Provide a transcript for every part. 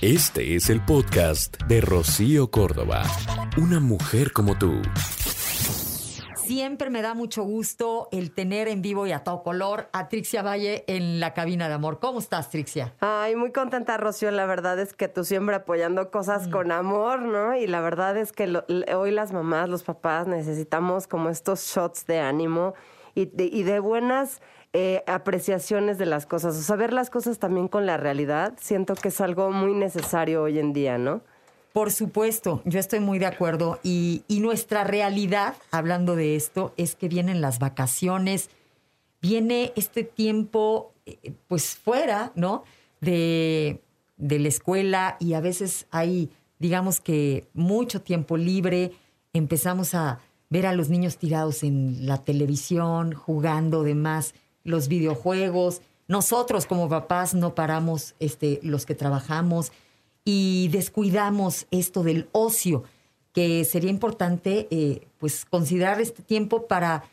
Este es el podcast de Rocío Córdoba. Una mujer como tú. Siempre me da mucho gusto el tener en vivo y a todo color a Trixia Valle en la cabina de amor. ¿Cómo estás, Trixia? Ay, muy contenta, Rocío. La verdad es que tú siempre apoyando cosas con amor, ¿no? Y la verdad es que lo- hoy las mamás, los papás necesitamos como estos shots de ánimo y de, y de buenas eh, apreciaciones de las cosas. O sea, ver las cosas también con la realidad, siento que es algo muy necesario hoy en día, ¿no? Por supuesto, yo estoy muy de acuerdo. Y, y nuestra realidad, hablando de esto, es que vienen las vacaciones, viene este tiempo, eh, pues fuera, ¿no? De, de la escuela y a veces hay, digamos que, mucho tiempo libre. Empezamos a ver a los niños tirados en la televisión, jugando demás, los videojuegos. Nosotros como papás no paramos, este, los que trabajamos y descuidamos esto del ocio, que sería importante eh, pues considerar este tiempo para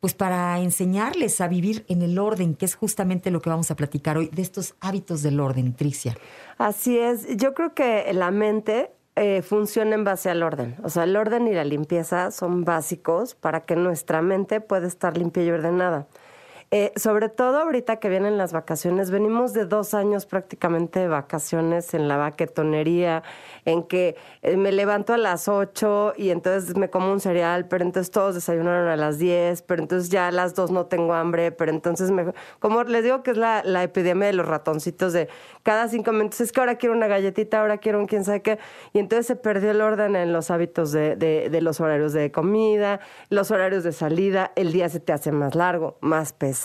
pues para enseñarles a vivir en el orden, que es justamente lo que vamos a platicar hoy, de estos hábitos del orden, Tricia. Así es. Yo creo que la mente eh, funciona en base al orden. O sea, el orden y la limpieza son básicos para que nuestra mente pueda estar limpia y ordenada. Eh, sobre todo ahorita que vienen las vacaciones, venimos de dos años prácticamente de vacaciones en la baquetonería, en que eh, me levanto a las 8 y entonces me como un cereal, pero entonces todos desayunaron a las 10, pero entonces ya a las 2 no tengo hambre, pero entonces me... Como les digo que es la, la epidemia de los ratoncitos de cada cinco minutos, es que ahora quiero una galletita, ahora quiero un quién sabe qué, y entonces se perdió el orden en los hábitos de, de, de los horarios de comida, los horarios de salida, el día se te hace más largo, más pesado.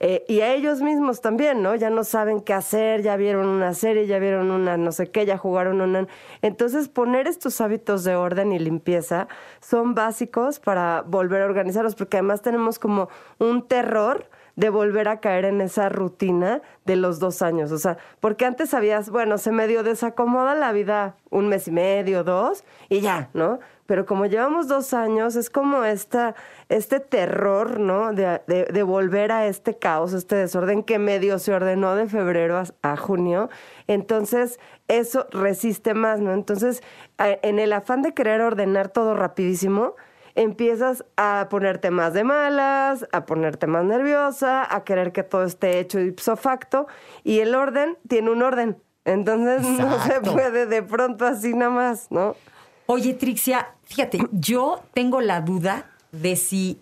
Eh, y a ellos mismos también, ¿no? Ya no saben qué hacer, ya vieron una serie, ya vieron una no sé qué, ya jugaron una... Entonces, poner estos hábitos de orden y limpieza son básicos para volver a organizarlos, porque además tenemos como un terror de volver a caer en esa rutina de los dos años. O sea, porque antes sabías, bueno, se medio desacomoda la vida un mes y medio, dos, y ya, ¿no? Pero como llevamos dos años, es como esta, este terror, ¿no? De, de- de volver a este caos, este desorden que medio se ordenó de febrero a, junio. Entonces, eso resiste más, ¿no? Entonces, en el afán de querer ordenar todo rapidísimo, empiezas a ponerte más de malas, a ponerte más nerviosa, a querer que todo esté hecho ipso facto, y el orden tiene un orden. Entonces no se puede de pronto así nada más, ¿no? Oye, Trixia, fíjate, yo tengo la duda de si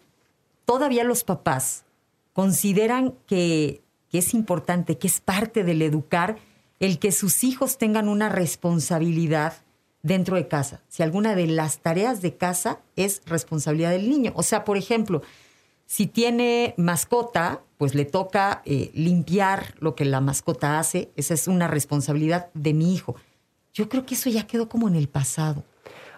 todavía los papás consideran que, que es importante, que es parte del educar, el que sus hijos tengan una responsabilidad dentro de casa. Si alguna de las tareas de casa es responsabilidad del niño. O sea, por ejemplo, si tiene mascota, pues le toca eh, limpiar lo que la mascota hace. Esa es una responsabilidad de mi hijo. Yo creo que eso ya quedó como en el pasado.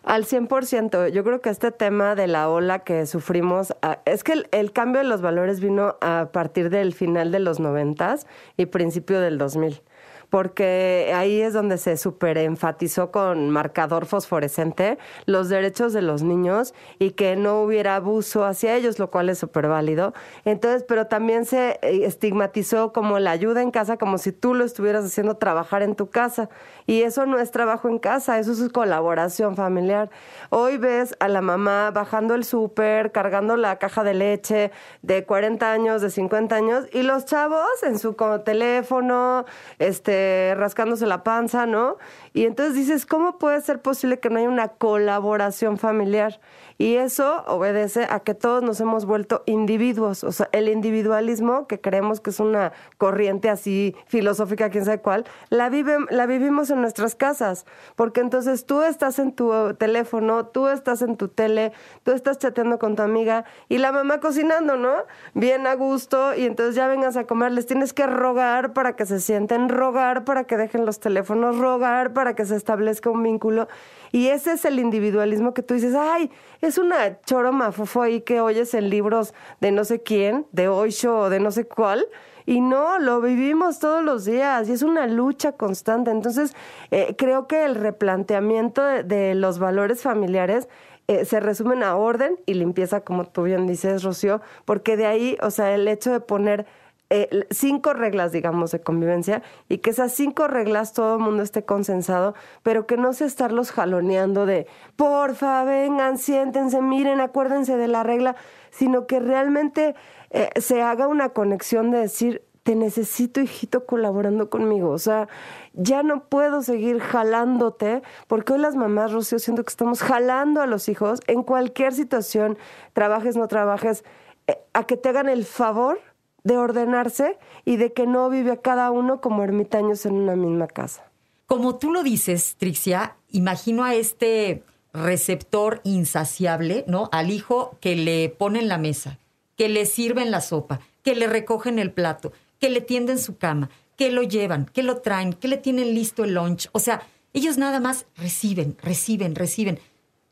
Al 100%. Yo creo que este tema de la ola que sufrimos, ah, es que el, el cambio de los valores vino a partir del final de los noventas y principio del 2000. Porque ahí es donde se super enfatizó con marcador fosforescente los derechos de los niños y que no hubiera abuso hacia ellos, lo cual es súper válido. Entonces, pero también se eh, estigmatizó como la ayuda en casa, como si tú lo estuvieras haciendo trabajar en tu casa. Y eso no es trabajo en casa, eso es colaboración familiar. Hoy ves a la mamá bajando el súper, cargando la caja de leche de 40 años, de 50 años, y los chavos en su teléfono, este, rascándose la panza, ¿no? Y entonces dices, ¿cómo puede ser posible que no haya una colaboración familiar? Y eso obedece a que todos nos hemos vuelto individuos. O sea, el individualismo, que creemos que es una corriente así filosófica, quién sabe cuál, la, vive, la vivimos en nuestras casas. Porque entonces tú estás en tu teléfono, tú estás en tu tele, tú estás chateando con tu amiga y la mamá cocinando, ¿no? Bien a gusto y entonces ya vengas a comer, les tienes que rogar para que se sienten, rogar para que dejen los teléfonos, rogar para que se establezca un vínculo. Y ese es el individualismo que tú dices, ay, es una choroma fofo ahí que oyes en libros de no sé quién, de Oisho o de no sé cuál. Y no, lo vivimos todos los días y es una lucha constante. Entonces, eh, creo que el replanteamiento de, los valores familiares eh, se resumen a orden y limpieza, como tú bien dices, Rocío, porque de ahí, o sea, el hecho de poner eh, cinco reglas, digamos, de convivencia y que esas cinco reglas todo el mundo esté consensado, pero que no se estarlos jaloneando de, porfa, vengan, siéntense, miren, acuérdense de la regla, sino que realmente eh, se haga una conexión de decir, te necesito, hijito, colaborando conmigo. O sea, ya no puedo seguir jalándote, porque hoy las mamás, Rocío, siento que estamos jalando a los hijos en cualquier situación, trabajes, no trabajes, eh, a que te hagan el favor de ordenarse y de que no vive cada uno como ermitaños en una misma casa. Como tú lo dices, Trixia, imagino a este receptor insaciable, ¿no? Al hijo que le pone en la mesa, que le sirven la sopa, que le recogen el plato, que le tienden su cama, que lo llevan, que lo traen, que le tienen listo el lunch. O sea, ellos nada más reciben, reciben, reciben.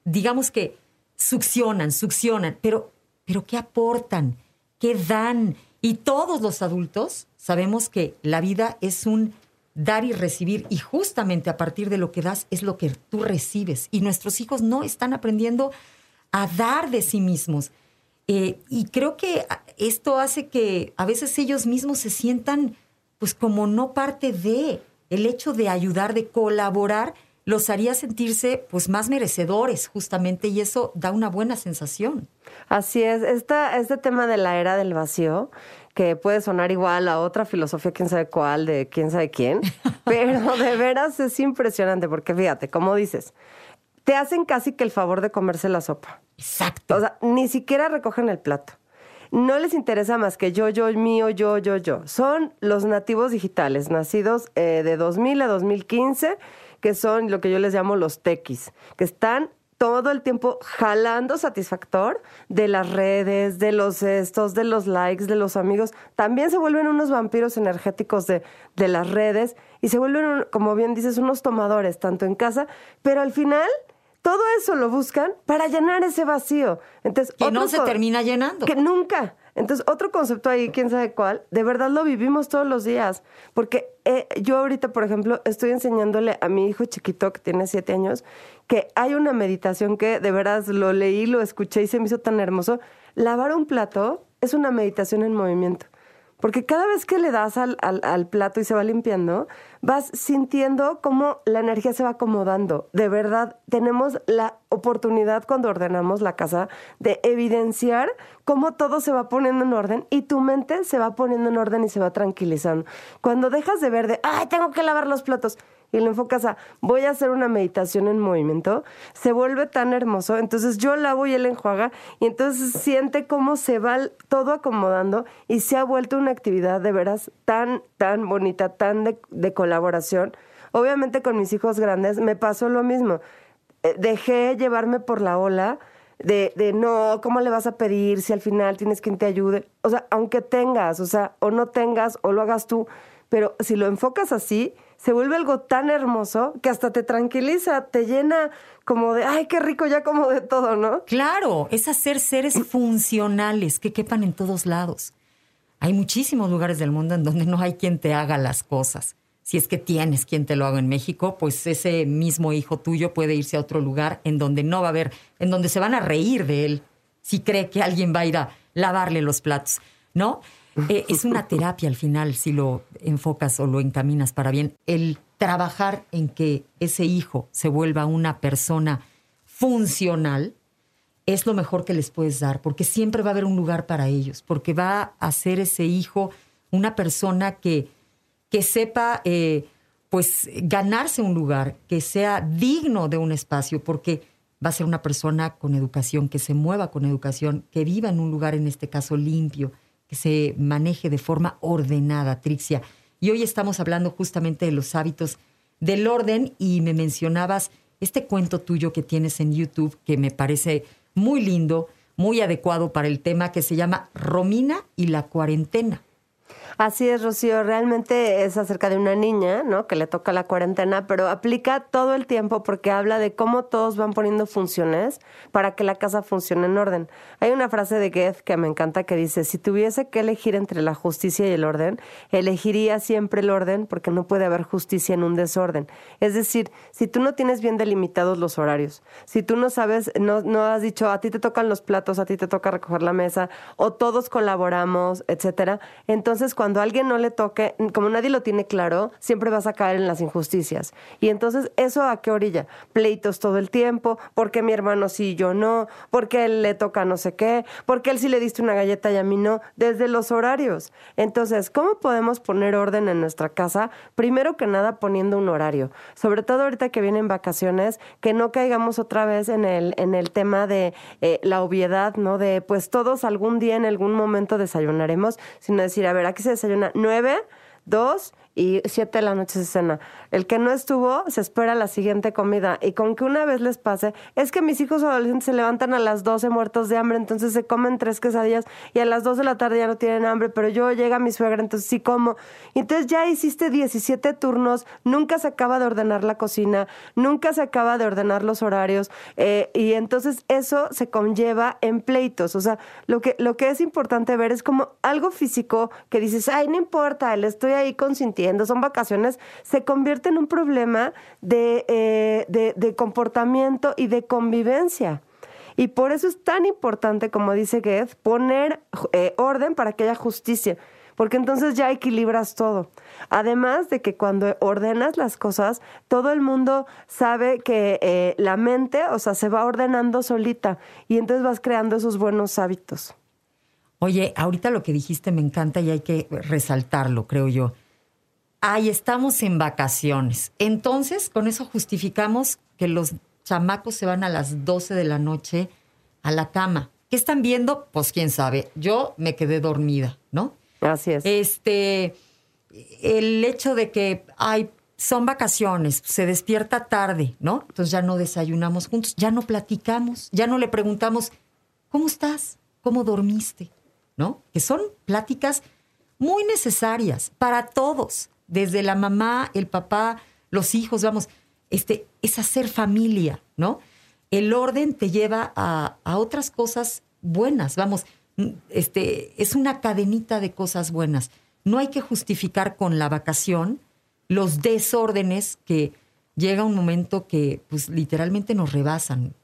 Digamos que succionan, succionan, pero, pero ¿qué aportan? ¿Qué dan? Y todos los adultos sabemos que la vida es un dar y recibir y justamente a partir de lo que das es lo que tú recibes. Y nuestros hijos no están aprendiendo a dar de sí mismos. Eh, y creo que esto hace que a veces ellos mismos se sientan pues como no parte de el hecho de ayudar, de colaborar, los haría sentirse pues más merecedores justamente y eso da una buena sensación. Así es, Esta, este tema de la era del vacío, que puede sonar igual a otra filosofía, quién sabe cuál, de quién sabe quién, pero de veras es impresionante porque fíjate, como dices, te hacen casi que el favor de comerse la sopa. Exacto. O sea, ni siquiera recogen el plato. No les interesa más que yo, yo, mío, yo, yo, yo. Son los nativos digitales, nacidos eh, de 2000 a 2015 que son lo que yo les llamo los tequis, que están todo el tiempo jalando satisfactor de las redes, de los estos, de los likes, de los amigos. También se vuelven unos vampiros energéticos de, de las redes y se vuelven, como bien dices, unos tomadores, tanto en casa, pero al final todo eso lo buscan para llenar ese vacío. Entonces, que no se termina llenando. Que nunca. Entonces, otro concepto ahí, quién sabe cuál, de verdad lo vivimos todos los días. Porque eh, yo ahorita, por ejemplo, estoy enseñándole a mi hijo chiquito, que tiene siete años, que hay una meditación que de verdad lo leí, lo escuché y se me hizo tan hermoso. Lavar un plato es una meditación en movimiento. Porque cada vez que le das al, al, plato y se va limpiando, vas sintiendo cómo la energía se va acomodando. De verdad, tenemos la oportunidad cuando ordenamos la casa de evidenciar cómo todo se va poniendo en orden y tu mente se va poniendo en orden y se va tranquilizando. Cuando dejas de ver de, ay, tengo que lavar los platos, y lo enfocas a voy a hacer una meditación en movimiento, se vuelve tan hermoso. Entonces yo lavo y él enjuaga y entonces siente cómo se va todo acomodando y se ha vuelto una actividad de veras tan, tan bonita, tan de, colaboración. Obviamente con mis hijos grandes me pasó lo mismo. Eh, dejé llevarme por la ola. De, de, no, ¿cómo le vas a pedir si al final tienes quien te ayude? O sea, aunque tengas, o sea, o no tengas, o lo hagas tú, pero si lo enfocas así, se vuelve algo tan hermoso que hasta te tranquiliza, te llena como de, ay, qué rico ya como de todo, ¿no? Claro, es hacer seres funcionales que quepan en todos lados. Hay muchísimos lugares del mundo en donde no hay quien te haga las cosas. Si es que tienes quien te lo haga en México, pues ese mismo hijo tuyo puede irse a otro lugar en donde no va a haber, en donde se van a reír de él si cree que alguien va a ir a lavarle los platos, ¿no? Eh, es una terapia al final si lo enfocas o lo encaminas para bien. El trabajar en que ese hijo se vuelva una persona funcional es lo mejor que les puedes dar, porque siempre va a haber un lugar para ellos, porque va a ser ese hijo una persona que, que sepa eh, pues ganarse un lugar, que sea digno de un espacio, porque va a ser una persona con educación, que se mueva con educación, que viva en un lugar, en este caso, limpio, que se maneje de forma ordenada, Trixia. Y hoy estamos hablando justamente de los hábitos del orden y me mencionabas este cuento tuyo que tienes en YouTube que me parece muy lindo, muy adecuado para el tema que se llama Romina y la cuarentena. Así es, Rocío. Realmente es acerca de una niña, ¿no? Que le toca la cuarentena, pero aplica todo el tiempo porque habla de cómo todos van poniendo funciones para que la casa funcione en orden. Hay una frase de Goethe que me encanta que dice, si tuviese que elegir entre la justicia y el orden, elegiría siempre el orden porque no puede haber justicia en un desorden. Es decir, si tú no tienes bien delimitados los horarios, si tú no sabes, no, no has dicho, a ti te tocan los platos, a ti te toca recoger la mesa, o todos colaboramos, etcétera, entonces cuando cuando a alguien no le toque, como nadie lo tiene claro, siempre vas a caer en las injusticias. Y entonces, ¿eso a qué orilla? Pleitos todo el tiempo, porque mi hermano sí y yo no, porque él le toca no sé qué, porque él sí le diste una galleta y a mí no, desde los horarios. Entonces, ¿cómo podemos poner orden en nuestra casa? Primero que nada, poniendo un horario. Sobre todo ahorita que vienen vacaciones, que no caigamos otra vez en el, en el tema de eh, la obviedad, ¿no? De pues todos algún día en algún momento desayunaremos, sino decir, a ver, aquí se desayuna nueve, dos y siete de la noche se cena. El que no estuvo se espera la siguiente comida y con que una vez les pase, es que mis hijos adolescentes se levantan a las 12 muertos de hambre, entonces se comen tres quesadillas y a las 2 de la tarde ya no tienen hambre, pero yo llega mi suegra, entonces sí como. Entonces ya hiciste 17 turnos, nunca se acaba de ordenar la cocina, nunca se acaba de ordenar los horarios eh, y entonces eso se conlleva en pleitos. O sea, lo que, lo que es importante ver es como algo físico que dices, ay, no importa, le estoy ahí consintiendo son vacaciones, se convierte en un problema de, eh, de, comportamiento y de convivencia. Y por eso es tan importante, como dice Goethe, poner eh, orden para que haya justicia, porque entonces ya equilibras todo. Además de que cuando ordenas las cosas, todo el mundo sabe que eh, la mente, o sea, se va ordenando solita y entonces vas creando esos buenos hábitos. Oye, ahorita lo que dijiste me encanta y hay que resaltarlo, creo yo ay, estamos en vacaciones. Entonces, con eso justificamos que los chamacos se van a las 12 de la noche a la cama. ¿Qué están viendo? Pues quién sabe. Yo me quedé dormida, ¿no? Así es. Este, el hecho de que, ay, son vacaciones, se despierta tarde, ¿no? Entonces ya no desayunamos juntos, ya no platicamos, ya no le preguntamos, ¿cómo estás? ¿Cómo dormiste? ¿No? Que son pláticas muy necesarias para todos desde la mamá, el papá, los hijos, vamos, este, es hacer familia, ¿no? El orden te lleva a, otras cosas buenas, vamos, este, es una cadenita de cosas buenas. No hay que justificar con la vacación los desórdenes que llega un momento que pues literalmente nos rebasan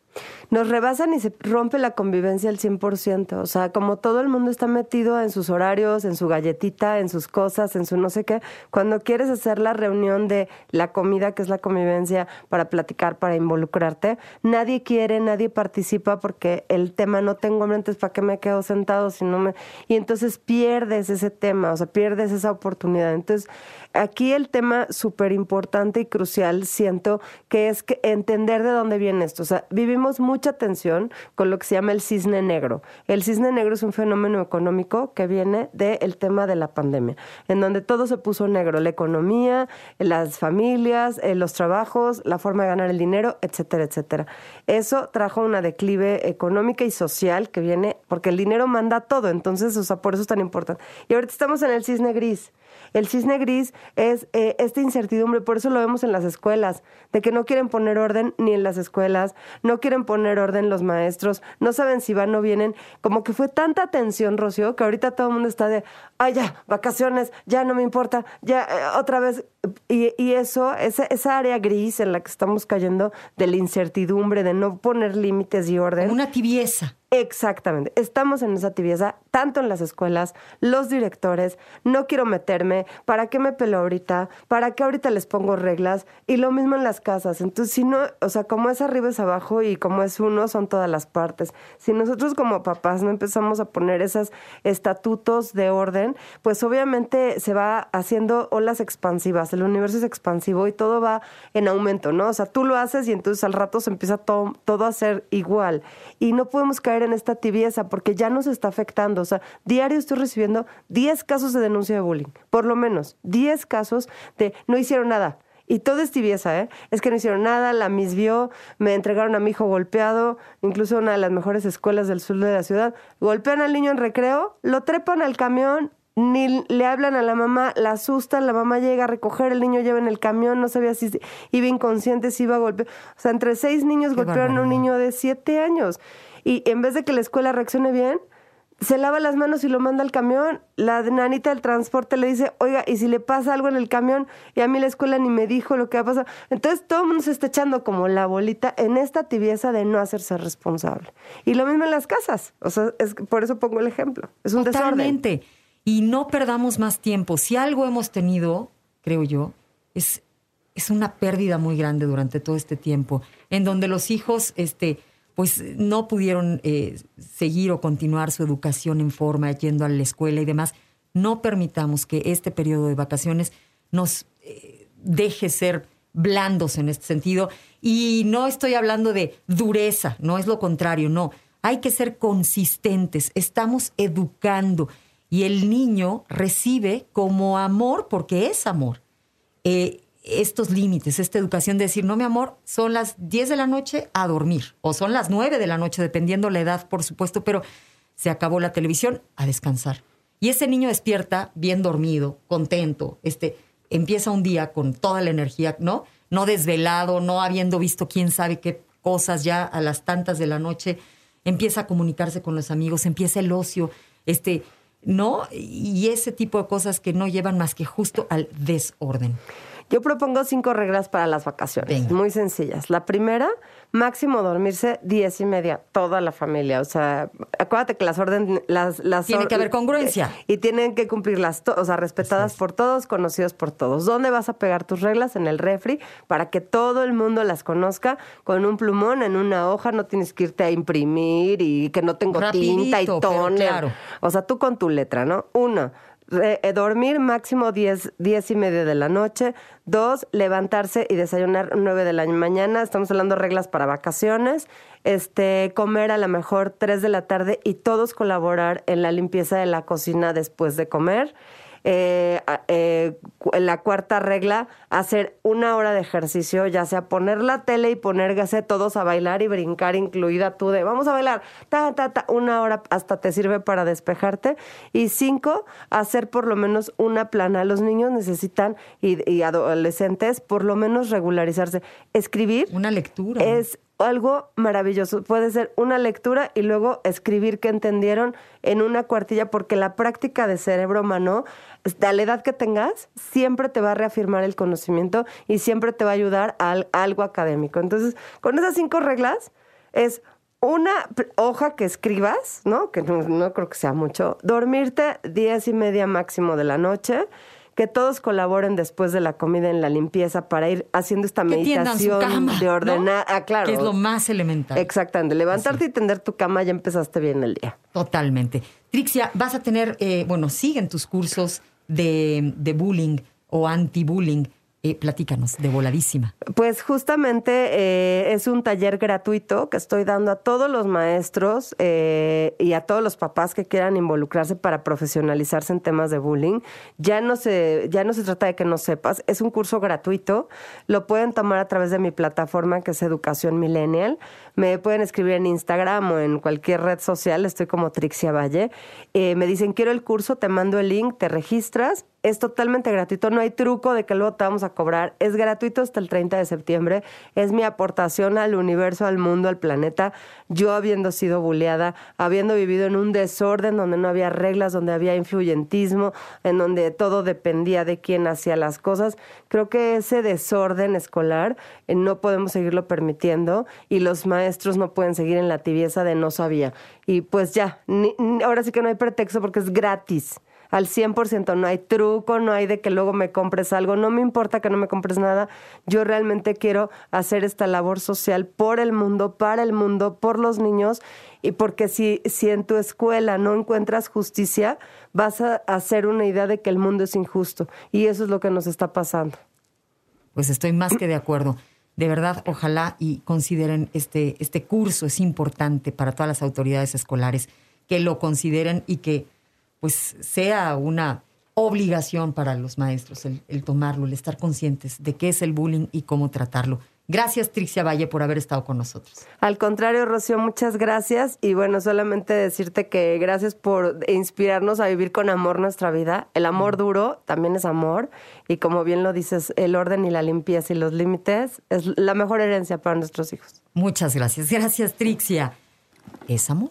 nos rebasan y se rompe la convivencia al 100%. O sea, como todo el mundo está metido en sus horarios, en su galletita, en sus cosas, en su no sé qué, cuando quieres hacer la reunión de la comida, que es la convivencia, para platicar, para involucrarte, nadie quiere, nadie participa porque el tema no tengo hambre, entonces ¿para qué me quedo sentado si no me... Y entonces pierdes ese tema, o sea, pierdes esa oportunidad. Entonces, aquí el tema súper importante y crucial, siento, que es que entender de dónde viene esto. O sea, vivimos mucha tensión con lo que se llama el cisne negro. El cisne negro es un fenómeno económico que viene del tema de la pandemia, en donde todo se puso negro, la economía, las familias, eh, los trabajos, la forma de ganar el dinero, etcétera, etcétera. Eso trajo una declive económica y social que viene, porque el dinero manda todo, entonces, o sea, por eso es tan importante. Y ahorita estamos en el cisne gris. El cisne gris es eh, esta incertidumbre, por eso lo vemos en las escuelas, de que no quieren poner orden ni en las escuelas, no quieren poner orden los maestros, no saben si van o vienen. Como que fue tanta tensión, Rocío, que ahorita todo el mundo está de, ay, ya, vacaciones, ya no me importa, ya, eh, otra vez. Y, eso, esa, esa área gris en la que estamos cayendo de la incertidumbre, de no poner límites y orden. Una tibieza. Exactamente. Estamos en esa tibieza, tanto en las escuelas, los directores, no quiero meterme, ¿para qué me pelo ahorita? ¿Para qué ahorita les pongo reglas? Y lo mismo en las casas. Entonces, si no, o sea, como es arriba es abajo y como es uno, son todas las partes. Si nosotros como papás no empezamos a poner esos estatutos de orden, pues obviamente se va haciendo olas expansivas. el universo es expansivo y todo va en aumento, ¿no? O sea, tú lo haces y entonces al rato se empieza todo a ser igual. Y no podemos caer en esta tibieza porque ya nos está afectando. O sea, diario estoy recibiendo 10 casos de denuncia de bullying, por lo menos 10 casos de no hicieron nada. Y todo es tibieza, ¿eh? Es que no hicieron nada, la misvió, me entregaron a mi hijo golpeado, incluso una de las mejores escuelas del sur de la ciudad. Golpean al niño en recreo, lo trepan al camión, ni le hablan a la mamá, la asustan, la mamá llega a recoger, el niño lleva en el camión, no sabía si iba inconsciente, si iba a golpear. O sea, entre seis niños golpearon a un niño de siete años. Y en vez de que la escuela reaccione bien, se lava las manos y lo manda al camión. La nanita del transporte le dice, oiga, ¿y si le pasa algo en el camión? Y a mí la escuela ni me dijo lo que ha pasado. Entonces todo el mundo se está echando como la bolita en esta tibieza de no hacerse responsable. Y lo mismo en las casas. O sea, es, por eso pongo el ejemplo. Es un Totalmente. Y no perdamos más tiempo. Si algo hemos tenido, creo yo, es, es una pérdida muy grande durante todo este tiempo, en donde los hijos, este, pues no pudieron eh, seguir o continuar su educación en forma, yendo a la escuela y demás. No permitamos que este periodo de vacaciones nos eh, deje ser blandos en este sentido. Y no estoy hablando de dureza, no es lo contrario, no. Hay que ser consistentes, estamos educando y el niño recibe como amor, porque es amor, eh, estos límites, esta educación de decir, no, mi amor, son las 10 de la noche a dormir, o son las 9 de la noche, dependiendo la edad, por supuesto, pero se acabó la televisión, a descansar. Y ese niño despierta bien dormido, contento, este, empieza un día con toda la energía, ¿no? No desvelado, no habiendo visto quién sabe qué cosas ya a las tantas de la noche, empieza a comunicarse con los amigos, empieza el ocio, este, ¿no? Y ese tipo de cosas que no llevan más que justo al desorden. Yo propongo cinco reglas para las vacaciones, muy sencillas. La primera, máximo dormirse diez y media, toda la familia. O sea, acuérdate que las órdenes... Las, las Tiene que haber congruencia. Y tienen que cumplirlas, o sea, respetadas por todos, conocidos por todos. ¿Dónde vas a pegar tus reglas? En el refri, para que todo el mundo las conozca con un plumón en una hoja. No tienes que irte a imprimir y que no tengo tinta y toner. Claro. O sea, tú con tu letra, ¿no? Uno, eh, dormir máximo 10, diez y media de la noche. Dos, levantarse y desayunar 9 de la mañana. Estamos hablando de reglas para vacaciones. Este, comer a lo mejor 3 de la tarde y todos colaborar en la limpieza de la cocina después de comer. Eh, eh, la cuarta regla, hacer una hora de ejercicio, ya sea poner la tele y ponerse todos a bailar y brincar, incluida tú de vamos a bailar, ta, ta, ta, una hora hasta te sirve para despejarte. Y cinco, hacer por lo menos una plana. Los niños necesitan y, y adolescentes por lo menos regularizarse. Escribir. Una lectura. Es algo maravilloso. Puede ser una lectura y luego escribir que entendieron en una cuartilla, porque la práctica de cerebro humano, a la edad que tengas, siempre te va a reafirmar el conocimiento y siempre te va a ayudar a, algo académico. Entonces, con esas cinco reglas, es una hoja que escribas, ¿no? Que no, no creo que sea mucho. Dormirte diez y media máximo de la noche que todos colaboren después de la comida en la limpieza para ir haciendo esta meditación de ordenar. Ah, claro. Que es lo más elemental. Exactamente. Levantarte y tender tu cama, ya empezaste bien el día. Totalmente. Trixia, vas a tener, eh, bueno, siguen tus cursos de, de bullying o anti-bullying. Eh, platícanos, de voladísima. Pues justamente eh, es un taller gratuito que estoy dando a todos los maestros eh, y a todos los papás que quieran involucrarse para profesionalizarse en temas de bullying. Ya no se, ya no se trata de que no sepas, es un curso gratuito. Lo pueden tomar a través de mi plataforma que es Educación Millennial. Me pueden escribir en Instagram o en cualquier red social, estoy como Trixia Valle. me dicen, quiero el curso, te mando el link, te registras es totalmente gratuito, no hay truco de que luego te vamos a cobrar. Es gratuito hasta el 30 de septiembre. Es mi aportación al universo, al mundo, al planeta. Yo habiendo sido buleada, habiendo vivido en un desorden donde no había reglas, donde había influyentismo, en donde todo dependía de quién hacía las cosas. Creo que ese desorden escolar eh, no podemos seguirlo permitiendo y los maestros no pueden seguir en la tibieza de no sabía. Y pues ya, ahora sí que no hay pretexto porque es gratis. Al 100%, no hay truco, no hay de que luego me compres algo, no me importa que no me compres nada, yo realmente quiero hacer esta labor social por el mundo, para el mundo, por los niños y porque si, si en tu escuela no encuentras justicia, vas a hacer una idea de que el mundo es injusto y eso es lo que nos está pasando. Pues estoy más que de acuerdo. De verdad, ojalá y consideren este, este curso, es importante para todas las autoridades escolares, que lo consideren y que pues sea una obligación para los maestros el, el tomarlo, el estar conscientes de qué es el bullying y cómo tratarlo. Gracias, Trixia Valle, por haber estado con nosotros. Al contrario, Rocío, muchas gracias. Y bueno, solamente decirte que gracias por inspirarnos a vivir con amor nuestra vida. El amor duro también es amor. Y como bien lo dices, el orden y la limpieza y los límites es la mejor herencia para nuestros hijos. Muchas gracias. Gracias, Trixia. Es amor.